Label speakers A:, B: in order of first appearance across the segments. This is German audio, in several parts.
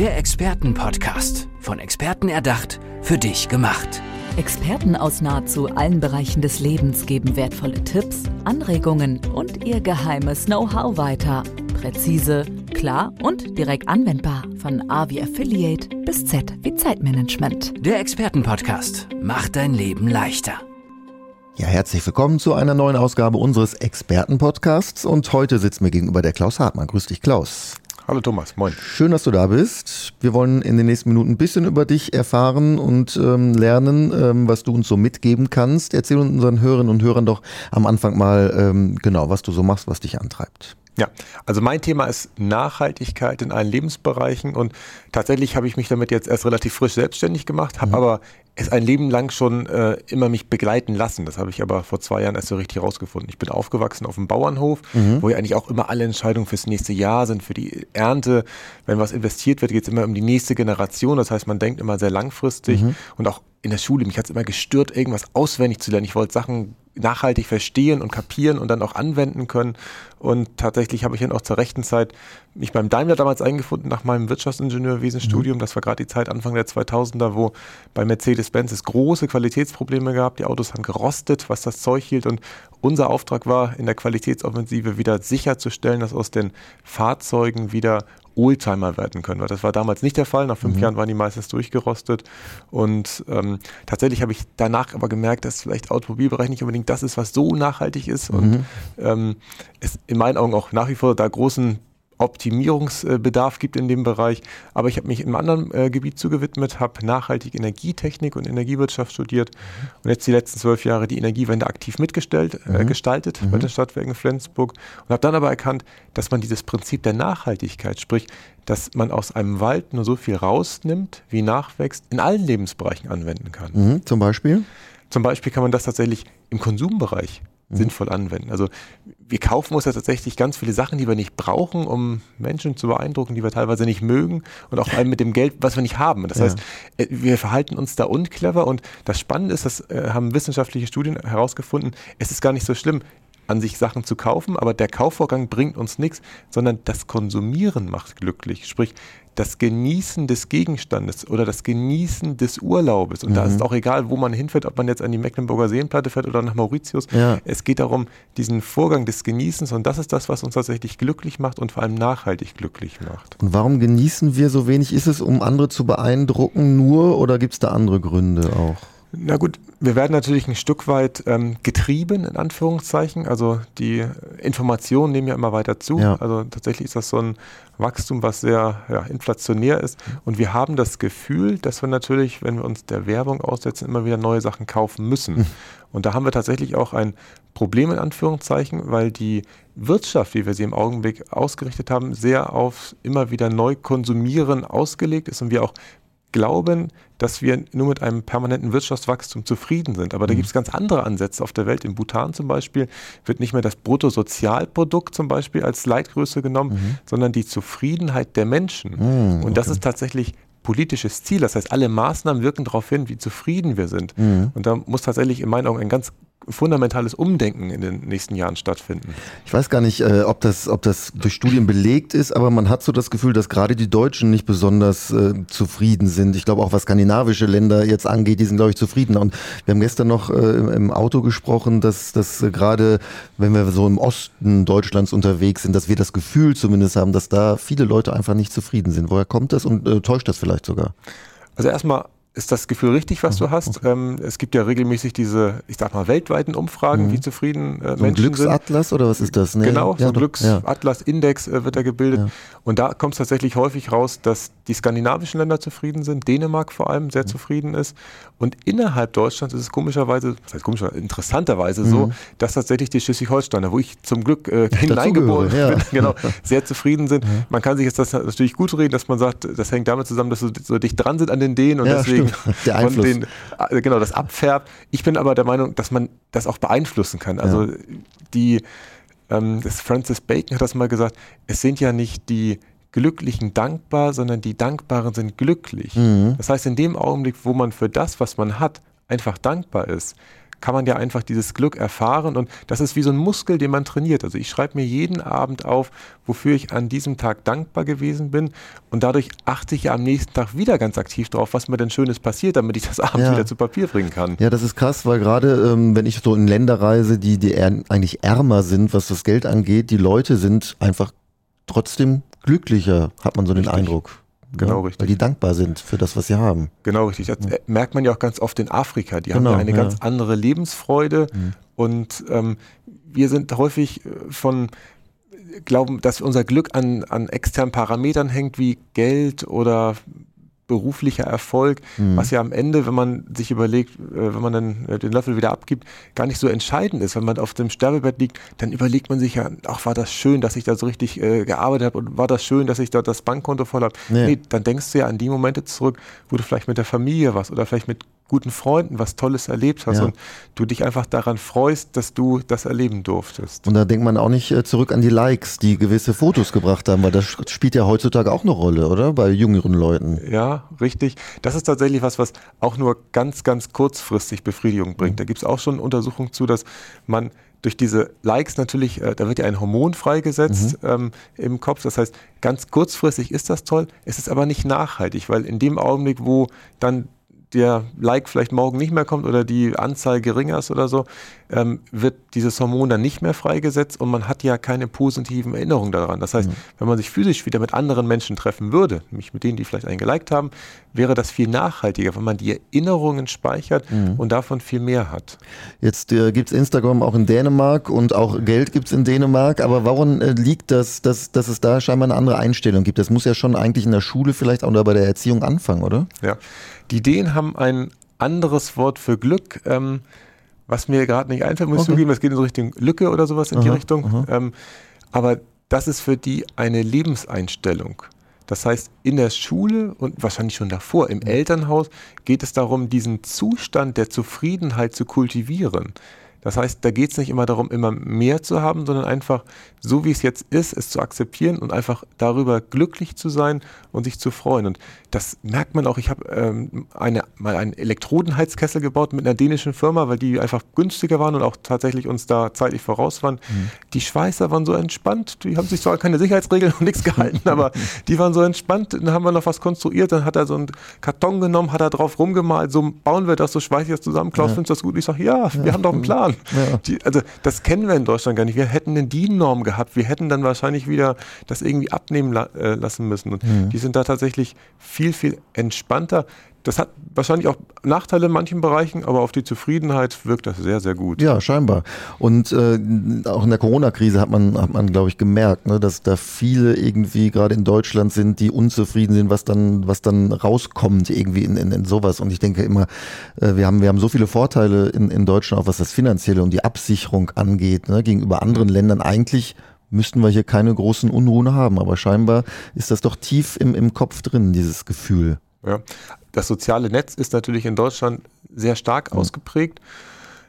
A: Der Expertenpodcast. Von Experten erdacht, für dich gemacht.
B: Experten aus nahezu allen Bereichen des Lebens geben wertvolle Tipps, Anregungen und ihr geheimes Know-how weiter. Präzise, klar und direkt anwendbar. Von A wie Affiliate bis Z wie Zeitmanagement.
A: Der Expertenpodcast macht dein Leben leichter.
C: Ja, herzlich willkommen zu einer neuen Ausgabe unseres Expertenpodcasts und heute sitzt mir gegenüber der Klaus Hartmann. Grüß dich, Klaus.
D: Hallo Thomas, moin.
C: Schön, dass du da bist. Wir wollen in den nächsten Minuten ein bisschen über dich erfahren und ähm, lernen, ähm, was du uns so mitgeben kannst. Erzähl unseren Hörerinnen und Hörern doch am Anfang mal ähm, genau, was du so machst, was dich antreibt.
D: Ja, also mein Thema ist Nachhaltigkeit in allen Lebensbereichen und tatsächlich habe ich mich damit jetzt erst relativ frisch selbstständig gemacht, habe mhm. aber es ein Leben lang schon äh, immer mich begleiten lassen. Das habe ich aber vor zwei Jahren erst so richtig herausgefunden. Ich bin aufgewachsen auf dem Bauernhof, mhm. wo ja eigentlich auch immer alle Entscheidungen fürs nächste Jahr sind, für die Ernte. Wenn was investiert wird, geht es immer um die nächste Generation. Das heißt, man denkt immer sehr langfristig mhm. und auch in der Schule, mich hat es immer gestört, irgendwas auswendig zu lernen. Ich wollte Sachen nachhaltig verstehen und kapieren und dann auch anwenden können. Und tatsächlich habe ich dann auch zur rechten Zeit mich beim Daimler damals eingefunden nach meinem Wirtschaftsingenieurwesenstudium. Mhm. Das war gerade die Zeit Anfang der 2000er, wo bei Mercedes-Benz es große Qualitätsprobleme gab. Die Autos haben gerostet, was das Zeug hielt. Und unser Auftrag war, in der Qualitätsoffensive wieder sicherzustellen, dass aus den Fahrzeugen wieder Oldtimer werden können. Das war damals nicht der Fall. Nach fünf mhm. Jahren waren die meistens durchgerostet. Und ähm, tatsächlich habe ich danach aber gemerkt, dass vielleicht Automobilbereich nicht unbedingt das ist, was so nachhaltig ist. Mhm. Und ähm, es in meinen Augen auch nach wie vor da großen Optimierungsbedarf gibt in dem Bereich. Aber ich habe mich einem anderen äh, Gebiet zugewidmet, habe nachhaltige Energietechnik und Energiewirtschaft studiert mhm. und jetzt die letzten zwölf Jahre die Energiewende aktiv mitgestaltet äh, mhm. gestaltet mhm. bei den Stadtwerken Flensburg und habe dann aber erkannt, dass man dieses Prinzip der Nachhaltigkeit, sprich, dass man aus einem Wald nur so viel rausnimmt, wie nachwächst, in allen Lebensbereichen anwenden kann.
C: Mhm. Zum Beispiel?
D: Zum Beispiel kann man das tatsächlich im Konsumbereich mhm. sinnvoll anwenden. Also wir kaufen uns ja tatsächlich ganz viele Sachen, die wir nicht brauchen, um Menschen zu beeindrucken, die wir teilweise nicht mögen und auch vor allem mit dem Geld, was wir nicht haben. Das ja. heißt, äh, wir verhalten uns da unclever und das Spannende ist, das äh, haben wissenschaftliche Studien herausgefunden, es ist gar nicht so schlimm, an sich Sachen zu kaufen, aber der Kaufvorgang bringt uns nichts, sondern das Konsumieren macht glücklich. Sprich, das Genießen des Gegenstandes oder das Genießen des Urlaubes. Und mhm. da ist es auch egal, wo man hinfährt, ob man jetzt an die Mecklenburger Seenplatte fährt oder nach Mauritius. Ja. Es geht darum, diesen Vorgang des Genießens und das ist das, was uns tatsächlich glücklich macht und vor allem nachhaltig glücklich macht.
C: Und warum genießen wir so wenig? Ist es, um andere zu beeindrucken nur oder gibt es da andere Gründe auch?
D: Na gut, wir werden natürlich ein Stück weit ähm, getrieben, in Anführungszeichen. Also die Informationen nehmen ja immer weiter zu. Ja. Also tatsächlich ist das so ein Wachstum, was sehr ja, inflationär ist. Und wir haben das Gefühl, dass wir natürlich, wenn wir uns der Werbung aussetzen, immer wieder neue Sachen kaufen müssen. Mhm. Und da haben wir tatsächlich auch ein Problem in Anführungszeichen, weil die Wirtschaft, wie wir sie im Augenblick ausgerichtet haben, sehr auf immer wieder neu konsumieren ausgelegt ist und wir auch glauben, dass wir nur mit einem permanenten Wirtschaftswachstum zufrieden sind. Aber da mhm. gibt es ganz andere Ansätze auf der Welt. In Bhutan zum Beispiel wird nicht mehr das Bruttosozialprodukt zum Beispiel als Leitgröße genommen, mhm. sondern die Zufriedenheit der Menschen. Mhm, okay. Und das ist tatsächlich politisches Ziel. Das heißt, alle Maßnahmen wirken darauf hin, wie zufrieden wir sind. Mhm. Und da muss tatsächlich in meinen Augen ein ganz fundamentales Umdenken in den nächsten Jahren stattfinden.
C: Ich weiß gar nicht, äh, ob, das, ob das durch Studien belegt ist, aber man hat so das Gefühl, dass gerade die Deutschen nicht besonders äh, zufrieden sind. Ich glaube auch, was skandinavische Länder jetzt angeht, die sind, glaube ich, zufrieden. Und wir haben gestern noch äh, im Auto gesprochen, dass, dass äh, gerade, wenn wir so im Osten Deutschlands unterwegs sind, dass wir das Gefühl zumindest haben, dass da viele Leute einfach nicht zufrieden sind. Woher kommt das und äh, täuscht das vielleicht sogar?
D: Also erstmal ist das Gefühl richtig, was du mhm, hast. Okay. Ähm, es gibt ja regelmäßig diese, ich sag mal, weltweiten Umfragen, mhm. wie zufrieden äh, so Menschen
C: sind. Glücksatlas oder was ist das?
D: Nee. Genau, so ein Glücksatlas-Index äh, wird da gebildet. Ja. Und da kommt es tatsächlich häufig raus, dass die skandinavischen Länder zufrieden sind, Dänemark vor allem sehr mhm. zufrieden ist. Und innerhalb Deutschlands ist es komischerweise, was heißt komischerweise, interessanterweise so, mhm. dass tatsächlich die Schleswig-Holsteiner, wo ich zum Glück äh, hineingeboren ja. bin, genau, sehr zufrieden sind. Man kann sich jetzt das natürlich gut reden, dass man sagt, das hängt damit zusammen, dass sie so dicht dran sind an den Dänen und deswegen
C: Der Einfluss. Den,
D: äh, genau, das abfärbt. Ich bin aber der Meinung, dass man das auch beeinflussen kann. Also ja. die, ähm, das Francis Bacon hat das mal gesagt, es sind ja nicht die Glücklichen dankbar, sondern die Dankbaren sind glücklich. Mhm. Das heißt, in dem Augenblick, wo man für das, was man hat, einfach dankbar ist, kann man ja einfach dieses Glück erfahren und das ist wie so ein Muskel, den man trainiert. Also ich schreibe mir jeden Abend auf, wofür ich an diesem Tag dankbar gewesen bin und dadurch achte ich ja am nächsten Tag wieder ganz aktiv drauf, was mir denn Schönes passiert, damit ich das abends ja. wieder zu Papier bringen kann.
C: Ja, das ist krass, weil gerade ähm, wenn ich so in Länder reise, die, die eigentlich ärmer sind, was das Geld angeht, die Leute sind einfach trotzdem glücklicher, hat man so den Eindruck.
D: Genau, ja, richtig.
C: Weil die dankbar sind für das, was sie haben.
D: Genau, richtig. Das ja. merkt man ja auch ganz oft in Afrika. Die genau, haben ja eine ja. ganz andere Lebensfreude. Mhm. Und ähm, wir sind häufig äh, von glauben, dass unser Glück an, an externen Parametern hängt, wie Geld oder beruflicher Erfolg, mhm. was ja am Ende, wenn man sich überlegt, äh, wenn man dann äh, den Löffel wieder abgibt, gar nicht so entscheidend ist. Wenn man auf dem Sterbebett liegt, dann überlegt man sich ja, ach, war das schön, dass ich da so richtig äh, gearbeitet habe und war das schön, dass ich da das Bankkonto voll habe. Nee. nee, dann denkst du ja an die Momente zurück, wo du vielleicht mit der Familie warst oder vielleicht mit guten Freunden was Tolles erlebt hast ja. und du dich einfach daran freust, dass du das erleben durftest.
C: Und da denkt man auch nicht äh, zurück an die Likes, die gewisse Fotos gebracht haben, weil das spielt ja heutzutage auch eine Rolle, oder? Bei jüngeren Leuten.
D: Ja, richtig. Das ist tatsächlich was, was auch nur ganz, ganz kurzfristig Befriedigung bringt. Mhm. Da gibt es auch schon Untersuchungen zu, dass man durch diese Likes natürlich, äh, da wird ja ein Hormon freigesetzt mhm. ähm, im Kopf. Das heißt, ganz kurzfristig ist das toll, es ist aber nicht nachhaltig, weil in dem Augenblick, wo dann der Like vielleicht morgen nicht mehr kommt oder die Anzahl geringer ist oder so, ähm, wird dieses Hormon dann nicht mehr freigesetzt und man hat ja keine positiven Erinnerungen daran. Das heißt, mhm. wenn man sich physisch wieder mit anderen Menschen treffen würde, nämlich mit denen, die vielleicht einen geliked haben, wäre das viel nachhaltiger, wenn man die Erinnerungen speichert mhm. und davon viel mehr hat.
C: Jetzt äh, gibt es Instagram auch in Dänemark und auch Geld gibt es in Dänemark, aber warum äh, liegt das, dass, dass es da scheinbar eine andere Einstellung gibt? Das muss ja schon eigentlich in der Schule vielleicht auch bei der Erziehung anfangen, oder?
D: Ja, die Dänen haben ein anderes Wort für Glück. Ähm, was mir gerade nicht einfällt, muss ich zugeben, das geht in so Richtung Lücke oder sowas in aha, die Richtung. Ähm, aber das ist für die eine Lebenseinstellung. Das heißt, in der Schule und wahrscheinlich schon davor, im Elternhaus, geht es darum, diesen Zustand der Zufriedenheit zu kultivieren. Das heißt, da geht es nicht immer darum, immer mehr zu haben, sondern einfach so wie es jetzt ist, es zu akzeptieren und einfach darüber glücklich zu sein und sich zu freuen. Und das merkt man auch. Ich habe ähm, eine, mal einen Elektrodenheizkessel gebaut mit einer dänischen Firma, weil die einfach günstiger waren und auch tatsächlich uns da zeitlich voraus waren. Mhm. Die Schweißer waren so entspannt. Die haben sich zwar keine Sicherheitsregeln und nichts gehalten, aber die waren so entspannt. Dann haben wir noch was konstruiert. Dann hat er so einen Karton genommen, hat er drauf rumgemalt. So bauen wir das, so schweiße ich das zusammen. Klaus, ja. findest du das gut? Ich sage, ja, wir ja. haben doch einen Plan. Ja. Die, also das kennen wir in Deutschland gar nicht. Wir hätten eine DIN-Norm gehabt. Wir hätten dann wahrscheinlich wieder das irgendwie abnehmen la äh, lassen müssen. Und mhm. die sind da tatsächlich viel, viel entspannter. Das hat wahrscheinlich auch Nachteile in manchen Bereichen, aber auf die Zufriedenheit wirkt das sehr, sehr gut.
C: Ja, scheinbar. Und äh, auch in der Corona-Krise hat man, hat man, glaube ich, gemerkt, ne, dass da viele irgendwie gerade in Deutschland sind, die unzufrieden sind, was dann, was dann rauskommt irgendwie in, in, in sowas. Und ich denke immer, äh, wir, haben, wir haben so viele Vorteile in, in Deutschland, auch was das Finanzielle und die Absicherung angeht, ne, gegenüber anderen Ländern eigentlich müssten wir hier keine großen Unruhen haben. Aber scheinbar ist das doch tief im, im Kopf drin, dieses Gefühl.
D: Ja. Das soziale Netz ist natürlich in Deutschland sehr stark mhm. ausgeprägt.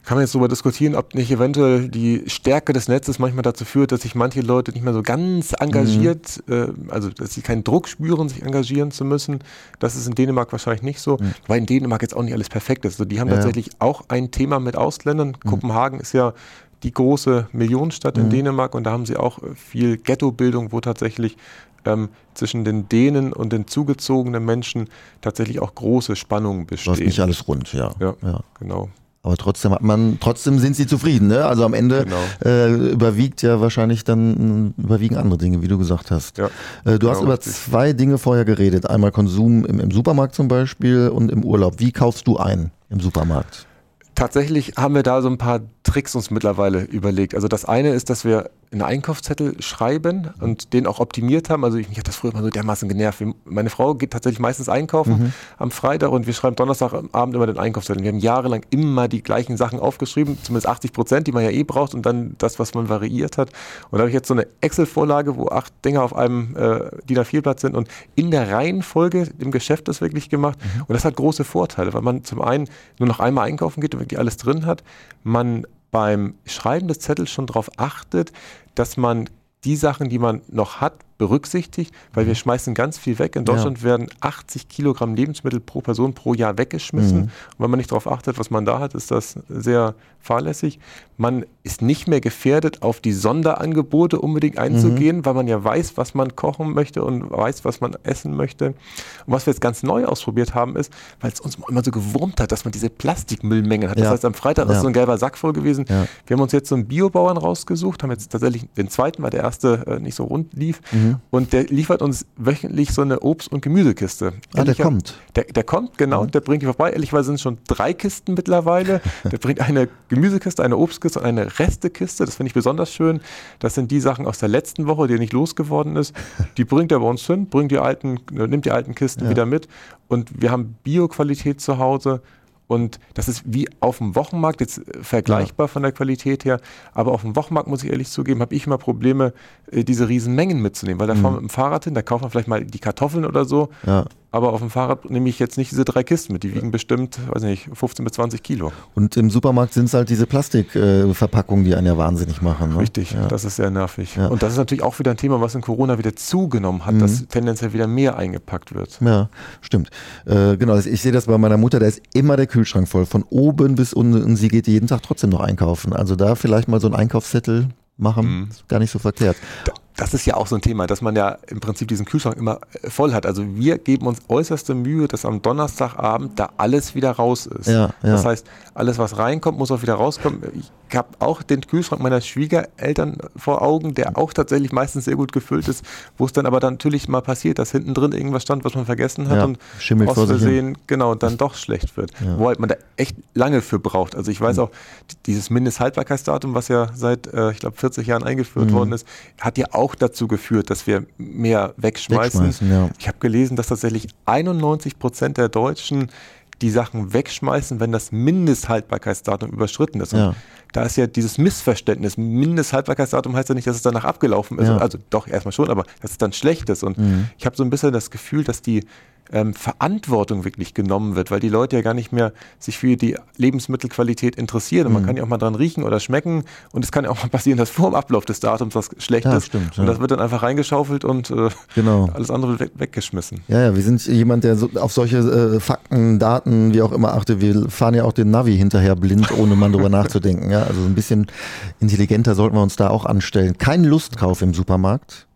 D: Kann man jetzt darüber diskutieren, ob nicht eventuell die Stärke des Netzes manchmal dazu führt, dass sich manche Leute nicht mehr so ganz engagiert, mhm. äh, also dass sie keinen Druck spüren, sich engagieren zu müssen. Das ist in Dänemark wahrscheinlich nicht so, mhm. weil in Dänemark jetzt auch nicht alles perfekt ist. Also die haben ja. tatsächlich auch ein Thema mit Ausländern. Mhm. Kopenhagen ist ja die große Millionenstadt in mhm. Dänemark und da haben sie auch viel Ghettobildung, wo tatsächlich ähm, zwischen den Dänen und den zugezogenen Menschen tatsächlich auch große Spannungen bestehen.
C: Das ist nicht alles rund, ja.
D: Ja, ja. genau.
C: Aber trotzdem hat man, trotzdem sind sie zufrieden, ne? Also am Ende genau. äh, überwiegt ja wahrscheinlich dann überwiegen andere Dinge, wie du gesagt hast. Ja, äh, du genau hast über richtig. zwei Dinge vorher geredet. Einmal Konsum im, im Supermarkt zum Beispiel und im Urlaub. Wie kaufst du ein im Supermarkt?
D: Tatsächlich haben wir da so ein paar Tricks uns mittlerweile überlegt. Also das eine ist, dass wir einen Einkaufszettel schreiben und den auch optimiert haben. Also ich, mich hat das früher immer so dermaßen genervt. Meine Frau geht tatsächlich meistens einkaufen mhm. am Freitag und wir schreiben Donnerstagabend immer den Einkaufszettel. Wir haben jahrelang immer die gleichen Sachen aufgeschrieben, zumindest 80 Prozent, die man ja eh braucht und dann das, was man variiert hat. Und da habe ich jetzt so eine Excel-Vorlage, wo acht Dinge auf einem äh, DIN A4-Blatt sind und in der Reihenfolge im Geschäft das wirklich gemacht. Mhm. Und das hat große Vorteile, weil man zum einen nur noch einmal einkaufen geht und wirklich alles drin hat. Man beim Schreiben des Zettels schon darauf achtet, dass man die Sachen, die man noch hat, berücksichtigt, weil wir schmeißen ganz viel weg. In Deutschland ja. werden 80 Kilogramm Lebensmittel pro Person pro Jahr weggeschmissen. Mhm. Und wenn man nicht darauf achtet, was man da hat, ist das sehr fahrlässig. Man ist nicht mehr gefährdet, auf die Sonderangebote unbedingt einzugehen, mhm. weil man ja weiß, was man kochen möchte und weiß, was man essen möchte. Und was wir jetzt ganz neu ausprobiert haben, ist, weil es uns immer so gewurmt hat, dass man diese Plastikmüllmengen hat. Das heißt, am Freitag ja. ist so ein gelber Sack voll gewesen. Ja. Wir haben uns jetzt so einen Biobauern rausgesucht, haben jetzt tatsächlich den zweiten, weil der erste äh, nicht so rund lief. Mhm. Und der liefert uns wöchentlich so eine Obst- und Gemüsekiste.
C: Ah, der kommt.
D: Der, der kommt, genau. Mhm. Der bringt die vorbei. Ehrlicherweise sind es schon drei Kisten mittlerweile. der bringt eine Gemüsekiste, eine Obstkiste und eine Restekiste. Das finde ich besonders schön. Das sind die Sachen aus der letzten Woche, die nicht losgeworden ist. Die bringt er bei uns hin, bringt die alten, nimmt die alten Kisten ja. wieder mit. Und wir haben Bio-Qualität zu Hause. Und das ist wie auf dem Wochenmarkt, jetzt äh, vergleichbar ja. von der Qualität her, aber auf dem Wochenmarkt, muss ich ehrlich zugeben, habe ich immer Probleme, äh, diese riesen Mengen mitzunehmen, weil da mhm. fahren wir mit dem Fahrrad hin, da kauft man vielleicht mal die Kartoffeln oder so ja. Aber auf dem Fahrrad nehme ich jetzt nicht diese drei Kisten mit. Die wiegen bestimmt, weiß nicht, 15 bis 20 Kilo.
C: Und im Supermarkt sind es halt diese Plastikverpackungen, äh, die einen ja wahnsinnig machen.
D: Ne? Richtig, ja. das ist sehr nervig. Ja. Und das ist natürlich auch wieder ein Thema, was in Corona wieder zugenommen hat, mhm. dass tendenziell wieder mehr eingepackt wird.
C: Ja, stimmt. Äh, genau, ich sehe das bei meiner Mutter, da ist immer der Kühlschrank voll, von oben bis unten. Und sie geht jeden Tag trotzdem noch einkaufen. Also da vielleicht mal so ein Einkaufszettel machen, mhm. ist gar nicht so verkehrt.
D: Da, das ist ja auch so ein Thema, dass man ja im Prinzip diesen Kühlschrank immer äh, voll hat. Also wir geben uns äußerste Mühe, dass am Donnerstagabend da alles wieder raus ist. Ja, ja. Das heißt, alles, was reinkommt, muss auch wieder rauskommen. Ich habe auch den Kühlschrank meiner Schwiegereltern vor Augen, der auch tatsächlich meistens sehr gut gefüllt ist, wo es dann aber dann natürlich mal passiert, dass hinten drin irgendwas stand, was man vergessen hat ja, und
C: aus Versehen
D: genau dann doch schlecht wird. Ja. Wo halt man da echt lange für braucht. Also ich weiß mhm. auch, dieses Mindesthaltbarkeitsdatum, was ja seit, äh, ich glaube, 40 Jahren eingeführt mhm. worden ist, hat ja auch dazu geführt, dass wir mehr wegschmeißen. wegschmeißen ja. Ich habe gelesen, dass tatsächlich 91 Prozent der Deutschen die Sachen wegschmeißen, wenn das Mindesthaltbarkeitsdatum überschritten ist. Ja. Da ist ja dieses Missverständnis. Mindesthaltbarkeitsdatum heißt ja nicht, dass es danach abgelaufen ist. Ja. Also doch erstmal schon, aber dass es dann schlecht ist. Und mhm. ich habe so ein bisschen das Gefühl, dass die ähm, Verantwortung wirklich genommen wird, weil die Leute ja gar nicht mehr sich für die Lebensmittelqualität interessieren. Und man mhm. kann ja auch mal dran riechen oder schmecken. Und es kann ja auch mal passieren, dass vor dem Ablauf des Datums was schlecht ja, ist. Stimmt, ja. Und das wird dann einfach reingeschaufelt und äh, genau. alles andere weg, weggeschmissen.
C: Ja, ja, wir sind jemand, der so auf solche äh, Fakten, Daten, wie auch immer achtet. Wir fahren ja auch den Navi hinterher blind, ohne mal drüber nachzudenken. Ja, also ein bisschen intelligenter sollten wir uns da auch anstellen. Kein Lustkauf im Supermarkt.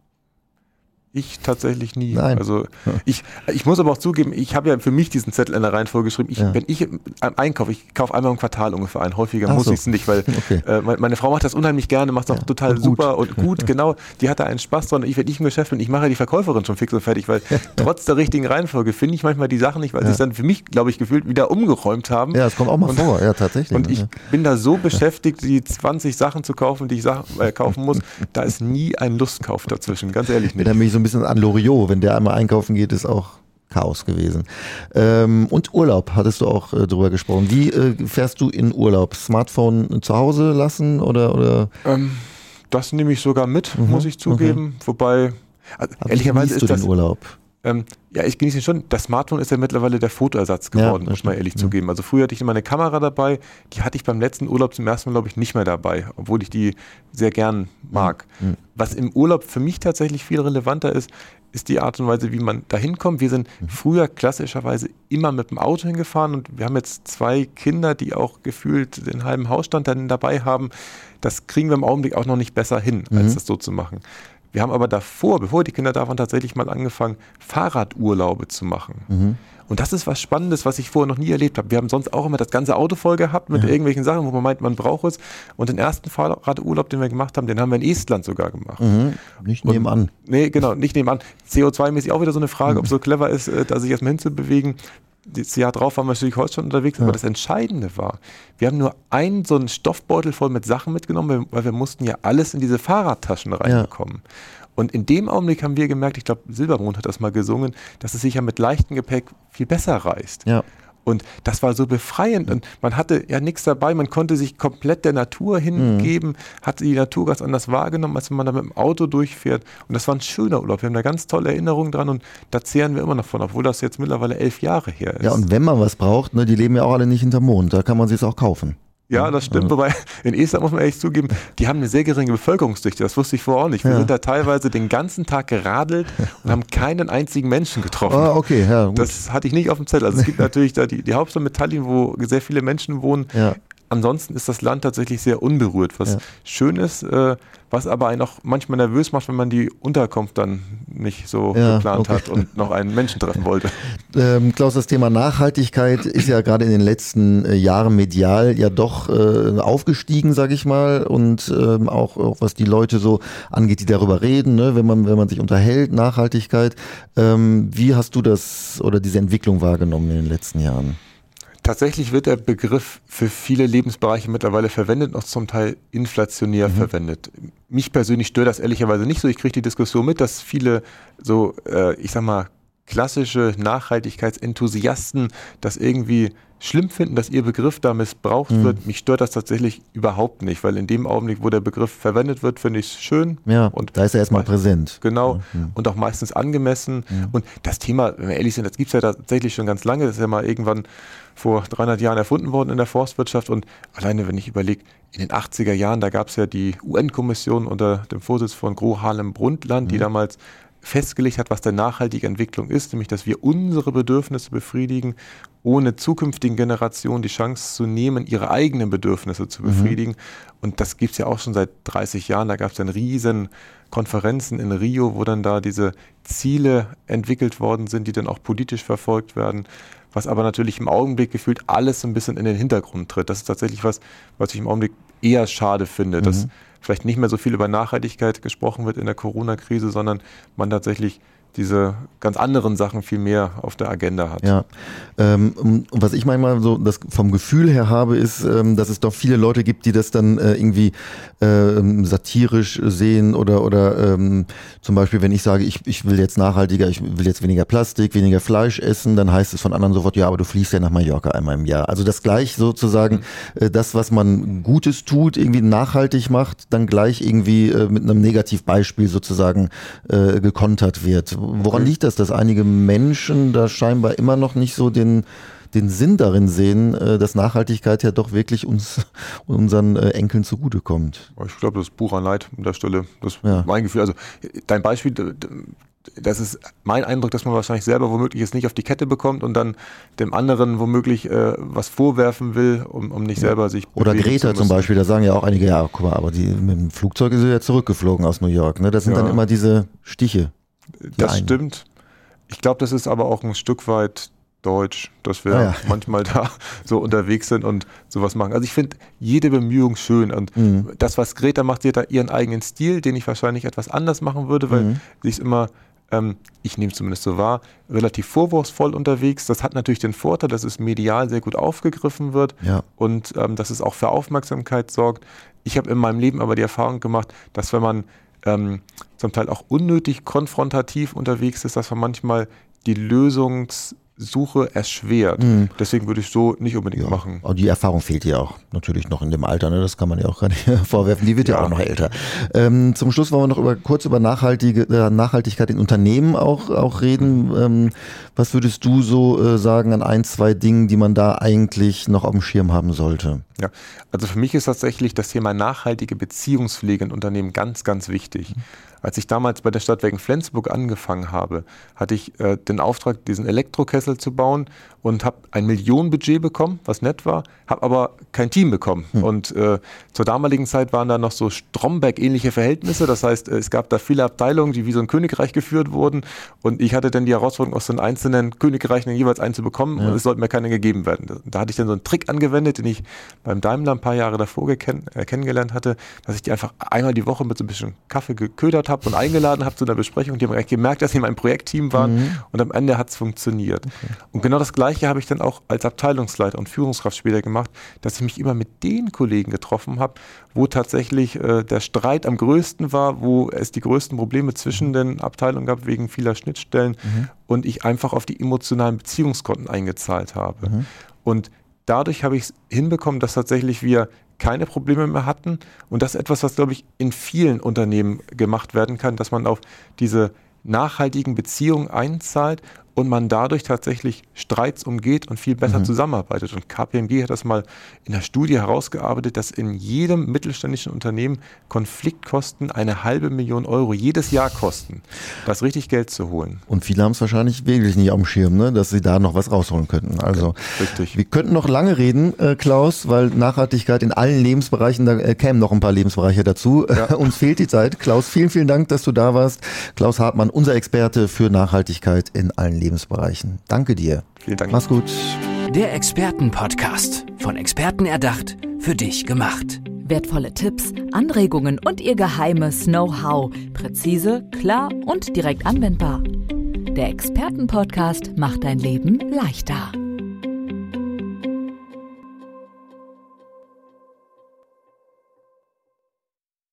D: Ich tatsächlich nie.
C: Nein.
D: Also ich, ich muss aber auch zugeben, ich habe ja für mich diesen Zettel in der Reihenfolge geschrieben. Ich, ja. Wenn ich einkaufe, ich kaufe einmal im Quartal ungefähr ein. Häufiger Ach muss so. ich es nicht, weil okay. äh, meine Frau macht das unheimlich gerne, macht es auch ja. total und super und gut, genau. Die hat da einen Spaß dran. Ich, wenn ich im Geschäft bin, ich mache die Verkäuferin schon fix und fertig, weil trotz der richtigen Reihenfolge finde ich manchmal die Sachen nicht, weil ja. sie es dann für mich, glaube ich, gefühlt wieder umgeräumt haben.
C: Ja, das kommt auch mal und, vor, ja, tatsächlich.
D: Und ich bin da so beschäftigt, die 20 Sachen zu kaufen, die ich äh, kaufen muss. Da ist nie ein Lustkauf dazwischen, ganz ehrlich
C: nicht. Bisschen an Loriot wenn der einmal einkaufen geht, ist auch Chaos gewesen. Ähm, und Urlaub, hattest du auch äh, drüber gesprochen. Wie äh, fährst du in Urlaub? Smartphone zu Hause lassen oder? oder?
D: Ähm, das nehme ich sogar mit, mhm, muss ich zugeben. Okay. Wobei,
C: also, ehrlicherweise ist du das. Den Urlaub?
D: Ähm, ja, ich genieße schon. Das Smartphone ist ja mittlerweile der Fotoersatz geworden, ja, muss man ehrlich ja. zugeben. Also früher hatte ich immer eine Kamera dabei, die hatte ich beim letzten Urlaub zum ersten Mal, glaube ich, nicht mehr dabei, obwohl ich die sehr gern mag. Mhm. Was im Urlaub für mich tatsächlich viel relevanter ist, ist die Art und Weise, wie man da hinkommt. Wir sind mhm. früher klassischerweise immer mit dem Auto hingefahren und wir haben jetzt zwei Kinder, die auch gefühlt den halben Hausstand dann dabei haben. Das kriegen wir im Augenblick auch noch nicht besser hin, als mhm. das so zu machen. Wir haben aber davor, bevor die Kinder da waren, tatsächlich mal angefangen, Fahrradurlaube zu machen. Mhm. Und das ist was Spannendes, was ich vorher noch nie erlebt habe. Wir haben sonst auch immer das ganze Auto voll gehabt mit ja. irgendwelchen Sachen, wo man meint, man braucht es. Und den ersten Fahrradurlaub, den wir gemacht haben, den haben wir in Estland sogar gemacht. Mhm.
C: Nicht nebenan. Und,
D: nee, genau, nicht nebenan. CO2-mäßig auch wieder so eine Frage, mhm. ob es so clever ist, äh, da sich erstmal hinzubewegen. Das Jahr drauf waren wir natürlich heute schon unterwegs, ja. aber das Entscheidende war, wir haben nur einen so einen Stoffbeutel voll mit Sachen mitgenommen, weil wir mussten ja alles in diese Fahrradtaschen reinbekommen. Ja. Und in dem Augenblick haben wir gemerkt, ich glaube, Silbermond hat das mal gesungen, dass es sich ja mit leichtem Gepäck viel besser reißt. Ja. Und das war so befreiend und man hatte ja nichts dabei, man konnte sich komplett der Natur hingeben, mhm. hatte die Natur ganz anders wahrgenommen, als wenn man da mit dem Auto durchfährt. Und das war ein schöner Urlaub. Wir haben da ganz tolle Erinnerungen dran und da zehren wir immer noch von, obwohl das jetzt mittlerweile elf Jahre her ist.
C: Ja, und wenn man was braucht, ne, die leben ja auch alle nicht hinterm Mond, da kann man sich auch kaufen.
D: Ja, das stimmt. Wobei in Estland muss man ehrlich zugeben, die haben eine sehr geringe Bevölkerungsdichte. Das wusste ich vorher auch nicht. Wir ja. sind da teilweise den ganzen Tag geradelt und haben keinen einzigen Menschen getroffen.
C: Ah, okay, ja.
D: Gut. Das hatte ich nicht auf dem Zettel. Also es gibt natürlich da die, die Hauptstadt mit Tallinn, wo sehr viele Menschen wohnen. Ja ansonsten ist das Land tatsächlich sehr unberührt, was ja. schön ist, äh, was aber einen auch manchmal nervös macht, wenn man die Unterkunft dann nicht so ja, geplant okay. hat und noch einen Menschen treffen wollte.
C: Ähm, Klaus, das Thema Nachhaltigkeit ist ja gerade in den letzten äh, Jahren medial ja doch äh, aufgestiegen, sage ich mal, und ähm, auch, auch, was die Leute so angeht, die darüber reden, ne? wenn man wenn man sich unterhält, Nachhaltigkeit. Ähm, wie hast du das oder diese Entwicklung wahrgenommen in den letzten Jahren?
D: Tatsächlich wird der Begriff für viele Lebensbereiche mittlerweile verwendet, noch zum Teil inflationär mhm. verwendet. Mich persönlich stört das ehrlicherweise nicht so. Ich kriege die Diskussion mit, dass viele so, äh, ich sag mal, klassische Nachhaltigkeitsenthusiasten das irgendwie schlimm finden, dass ihr Begriff da missbraucht mhm. wird. Mich stört das tatsächlich überhaupt nicht, weil in dem Augenblick, wo der Begriff verwendet wird, finde ich es schön.
C: Ja, und da ist er erstmal präsent.
D: Genau, mhm. und auch meistens angemessen. Mhm. Und das Thema, wenn wir ehrlich sind, das gibt es ja tatsächlich schon ganz lange. Das ist ja mal irgendwann vor 300 Jahren erfunden worden in der Forstwirtschaft. Und alleine, wenn ich überlege, in den 80er Jahren, da gab es ja die UN-Kommission unter dem Vorsitz von Gro Harlem Brundtland, die mhm. damals festgelegt hat, was der nachhaltige Entwicklung ist, nämlich dass wir unsere Bedürfnisse befriedigen, ohne zukünftigen Generationen die Chance zu nehmen, ihre eigenen Bedürfnisse zu mhm. befriedigen. Mhm. Und das gibt es ja auch schon seit 30 Jahren. Da gab es dann riesen Konferenzen in Rio, wo dann da diese Ziele entwickelt worden sind, die dann auch politisch verfolgt werden was aber natürlich im Augenblick gefühlt alles so ein bisschen in den Hintergrund tritt. Das ist tatsächlich was, was ich im Augenblick eher schade finde, mhm. dass vielleicht nicht mehr so viel über Nachhaltigkeit gesprochen wird in der Corona-Krise, sondern man tatsächlich diese ganz anderen Sachen viel mehr auf der Agenda hat.
C: Ja, ähm, und was ich manchmal so das vom Gefühl her habe, ist, ähm, dass es doch viele Leute gibt, die das dann äh, irgendwie ähm, satirisch sehen oder oder ähm, zum Beispiel, wenn ich sage, ich, ich will jetzt nachhaltiger, ich will jetzt weniger Plastik, weniger Fleisch essen, dann heißt es von anderen sofort, ja, aber du fliegst ja nach Mallorca einmal im Jahr. Also das gleich sozusagen, mhm. äh, das, was man Gutes tut, irgendwie nachhaltig macht, dann gleich irgendwie äh, mit einem Negativbeispiel sozusagen äh, gekontert wird Woran liegt das, dass einige Menschen da scheinbar immer noch nicht so den, den Sinn darin sehen, äh, dass Nachhaltigkeit ja doch wirklich uns unseren äh, Enkeln zugutekommt?
D: Ich glaube, das ist purer Neid an der Stelle. Das ist ja. mein Gefühl. Also dein Beispiel, das ist mein Eindruck, dass man wahrscheinlich selber womöglich es nicht auf die Kette bekommt und dann dem anderen womöglich äh, was vorwerfen will, um, um nicht selber sich
C: Oder Greta zum Beispiel, da sagen ja auch einige, ja, guck mal, aber die, mit dem Flugzeug ist sie ja zurückgeflogen aus New York. Ne? Das sind ja. dann immer diese Stiche.
D: Das einen. stimmt. Ich glaube, das ist aber auch ein Stück weit deutsch, dass wir ah, ja. manchmal da so unterwegs sind und sowas machen. Also ich finde jede Bemühung schön und mhm. das, was Greta macht, sie hat da ihren eigenen Stil, den ich wahrscheinlich etwas anders machen würde, weil mhm. sie ist immer, ähm, ich nehme es zumindest so wahr, relativ vorwurfsvoll unterwegs. Das hat natürlich den Vorteil, dass es medial sehr gut aufgegriffen wird ja. und ähm, dass es auch für Aufmerksamkeit sorgt. Ich habe in meinem Leben aber die Erfahrung gemacht, dass wenn man ähm, zum Teil auch unnötig konfrontativ unterwegs ist, dass man manchmal die Lösungs- Suche erschwert. Mhm. Deswegen würde ich so nicht unbedingt ja. machen.
C: Und die Erfahrung fehlt ja auch natürlich noch in dem Alter. Ne? Das kann man ja auch gar nicht vorwerfen. Die wird ja, ja auch noch älter. Ähm, zum Schluss wollen wir noch über, kurz über nachhaltige, äh, Nachhaltigkeit in Unternehmen auch, auch reden. Ähm, was würdest du so äh, sagen an ein, zwei Dingen, die man da eigentlich noch auf dem Schirm haben sollte?
D: Ja, also für mich ist tatsächlich das Thema nachhaltige Beziehungspflege in Unternehmen ganz, ganz wichtig. Als ich damals bei der Stadtwerken Flensburg angefangen habe, hatte ich äh, den Auftrag, diesen Elektrokessel zu bauen und habe ein Millionenbudget bekommen, was nett war, habe aber kein Team bekommen. Hm. Und äh, zur damaligen Zeit waren da noch so Stromberg-ähnliche Verhältnisse. Das heißt, äh, es gab da viele Abteilungen, die wie so ein Königreich geführt wurden. Und ich hatte dann die Herausforderung, aus den einzelnen Königreichen jeweils einen zu bekommen. Ja. Und es sollten mir keine gegeben werden. Da hatte ich dann so einen Trick angewendet, den ich beim Daimler ein paar Jahre davor äh, kennengelernt hatte, dass ich die einfach einmal die Woche mit so ein bisschen Kaffee geködert habe und eingeladen habe zu einer Besprechung. Die haben gemerkt, dass sie in meinem Projektteam waren. Mhm. Und am Ende hat es funktioniert. Okay. Und genau das Gleiche Gleiche habe ich dann auch als Abteilungsleiter und Führungskraft später gemacht, dass ich mich immer mit den Kollegen getroffen habe, wo tatsächlich äh, der Streit am größten war, wo es die größten Probleme zwischen den Abteilungen gab wegen vieler Schnittstellen mhm. und ich einfach auf die emotionalen Beziehungskonten eingezahlt habe. Mhm. Und dadurch habe ich es hinbekommen, dass tatsächlich wir keine Probleme mehr hatten. Und das ist etwas, was, glaube ich, in vielen Unternehmen gemacht werden kann, dass man auf diese nachhaltigen Beziehungen einzahlt und man dadurch tatsächlich Streits umgeht und viel besser mhm. zusammenarbeitet. Und KPMG hat das mal in der Studie herausgearbeitet, dass in jedem mittelständischen Unternehmen Konfliktkosten eine halbe Million Euro jedes Jahr kosten. Das richtig Geld zu holen.
C: Und viele haben es wahrscheinlich wirklich nicht am Schirm, ne? dass sie da noch was rausholen könnten. Also richtig. wir könnten noch lange reden, äh, Klaus, weil Nachhaltigkeit in allen Lebensbereichen, da äh, kämen noch ein paar Lebensbereiche dazu. Ja. Uns fehlt die Zeit. Klaus, vielen, vielen Dank, dass du da warst. Klaus Hartmann, unser Experte für Nachhaltigkeit in allen Lebensbereichen. Danke dir.
D: Vielen Dank.
C: Mach's gut.
A: Der Expertenpodcast. Von Experten erdacht, für dich gemacht.
B: Wertvolle Tipps, Anregungen und ihr geheimes Know-how. Präzise, klar und direkt anwendbar. Der Expertenpodcast macht dein Leben leichter.